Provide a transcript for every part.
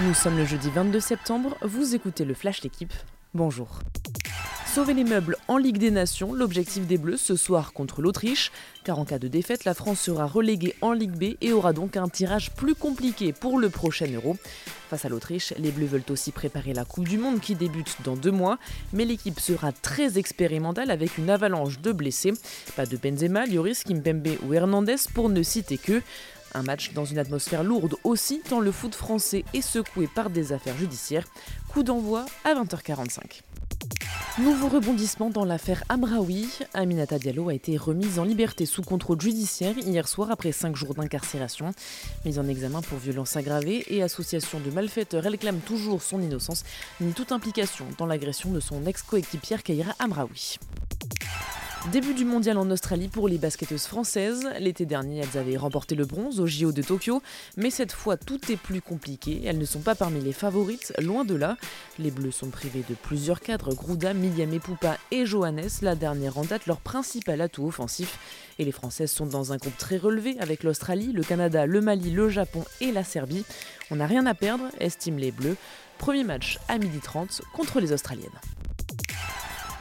Nous sommes le jeudi 22 septembre, vous écoutez le Flash L'équipe. Bonjour. Sauver les meubles en Ligue des Nations, l'objectif des Bleus ce soir contre l'Autriche, car en cas de défaite, la France sera reléguée en Ligue B et aura donc un tirage plus compliqué pour le prochain Euro. Face à l'Autriche, les Bleus veulent aussi préparer la Coupe du Monde qui débute dans deux mois, mais l'équipe sera très expérimentale avec une avalanche de blessés. Pas de Benzema, Lloris, Kimpembe ou Hernandez pour ne citer que. Un match dans une atmosphère lourde aussi, tant le foot français est secoué par des affaires judiciaires. Coup d'envoi à 20h45. Nouveau rebondissement dans l'affaire Amraoui. Aminata Diallo a été remise en liberté sous contrôle judiciaire hier soir après 5 jours d'incarcération. Mise en examen pour violence aggravée et association de malfaiteurs, elle clame toujours son innocence ni toute implication dans l'agression de son ex-coéquipière Kaira Amraoui. Début du mondial en Australie pour les basketteuses françaises. L'été dernier, elles avaient remporté le bronze au JO de Tokyo, mais cette fois tout est plus compliqué. Elles ne sont pas parmi les favorites, loin de là. Les Bleus sont privés de plusieurs cadres, Grouda, Miliam Poupa et Johannes, la dernière en date leur principal atout offensif. Et les Françaises sont dans un groupe très relevé avec l'Australie, le Canada, le Mali, le Japon et la Serbie. On n'a rien à perdre, estiment les Bleus. Premier match à 12h30 contre les Australiennes.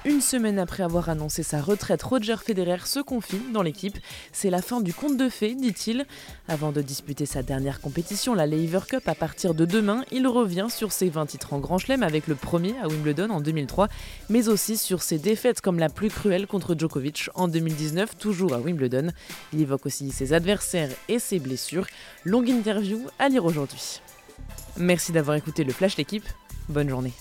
Une semaine après avoir annoncé sa retraite, Roger Federer se confie dans l'équipe. C'est la fin du conte de fées, dit-il. Avant de disputer sa dernière compétition, la Lever Cup, à partir de demain, il revient sur ses 20 titres en Grand Chelem avec le premier à Wimbledon en 2003, mais aussi sur ses défaites comme la plus cruelle contre Djokovic en 2019, toujours à Wimbledon. Il évoque aussi ses adversaires et ses blessures. Longue interview à lire aujourd'hui. Merci d'avoir écouté le Flash l'équipe. Bonne journée.